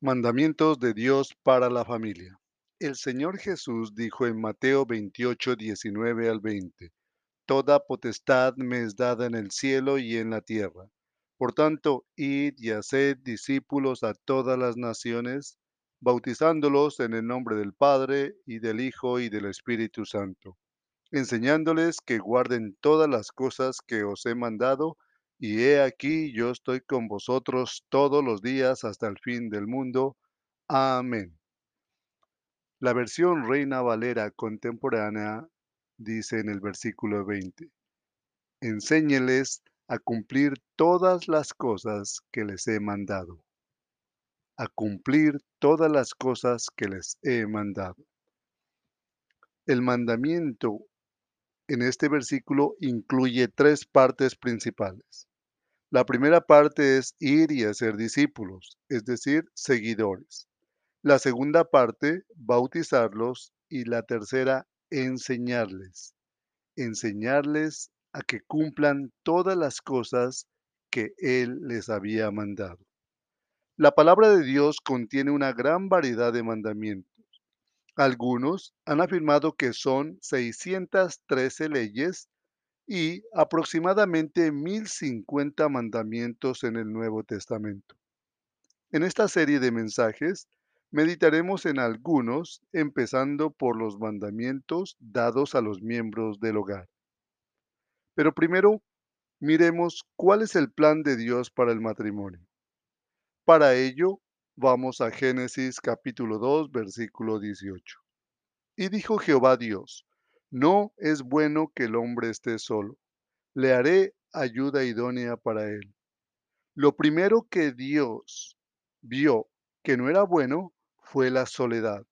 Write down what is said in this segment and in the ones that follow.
Mandamientos de Dios para la familia. El Señor Jesús dijo en Mateo 28, 19 al 20, Toda potestad me es dada en el cielo y en la tierra. Por tanto, id y haced discípulos a todas las naciones, bautizándolos en el nombre del Padre y del Hijo y del Espíritu Santo, enseñándoles que guarden todas las cosas que os he mandado, y he aquí yo estoy con vosotros todos los días hasta el fin del mundo. Amén. La versión Reina Valera contemporánea dice en el versículo 20, enséñeles a cumplir todas las cosas que les he mandado. A cumplir todas las cosas que les he mandado. El mandamiento en este versículo incluye tres partes principales. La primera parte es ir y hacer discípulos, es decir, seguidores. La segunda parte, bautizarlos. Y la tercera, enseñarles. Enseñarles a que cumplan todas las cosas que Él les había mandado. La palabra de Dios contiene una gran variedad de mandamientos. Algunos han afirmado que son 613 leyes y aproximadamente 1050 mandamientos en el Nuevo Testamento. En esta serie de mensajes meditaremos en algunos, empezando por los mandamientos dados a los miembros del hogar. Pero primero, miremos cuál es el plan de Dios para el matrimonio. Para ello, Vamos a Génesis capítulo 2, versículo 18. Y dijo Jehová Dios, no es bueno que el hombre esté solo, le haré ayuda idónea para él. Lo primero que Dios vio que no era bueno fue la soledad.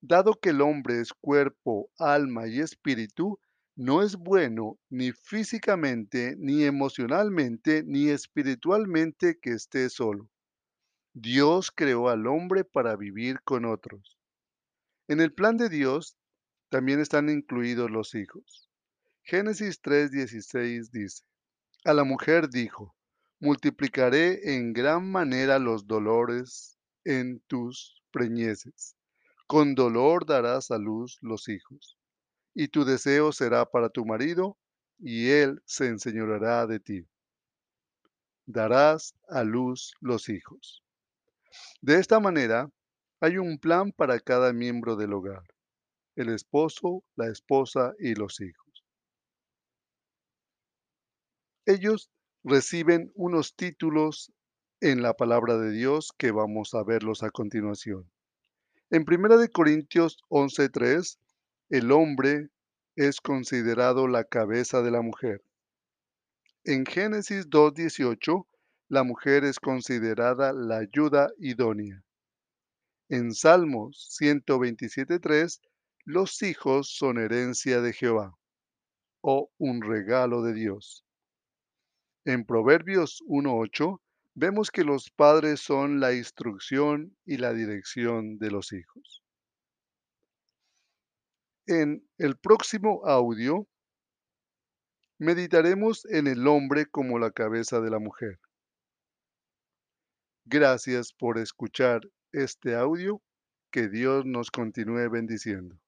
Dado que el hombre es cuerpo, alma y espíritu, no es bueno ni físicamente, ni emocionalmente, ni espiritualmente que esté solo. Dios creó al hombre para vivir con otros. En el plan de Dios también están incluidos los hijos. Génesis 3:16 dice, a la mujer dijo, multiplicaré en gran manera los dolores en tus preñeces. Con dolor darás a luz los hijos, y tu deseo será para tu marido, y él se enseñoreará de ti. Darás a luz los hijos. De esta manera, hay un plan para cada miembro del hogar, el esposo, la esposa y los hijos. Ellos reciben unos títulos en la palabra de Dios que vamos a verlos a continuación. En 1 Corintios 11:3, el hombre es considerado la cabeza de la mujer. En Génesis 2:18, la mujer es considerada la ayuda idónea. En Salmos 127.3, los hijos son herencia de Jehová o un regalo de Dios. En Proverbios 1.8 vemos que los padres son la instrucción y la dirección de los hijos. En el próximo audio meditaremos en el hombre como la cabeza de la mujer. Gracias por escuchar este audio. Que Dios nos continúe bendiciendo.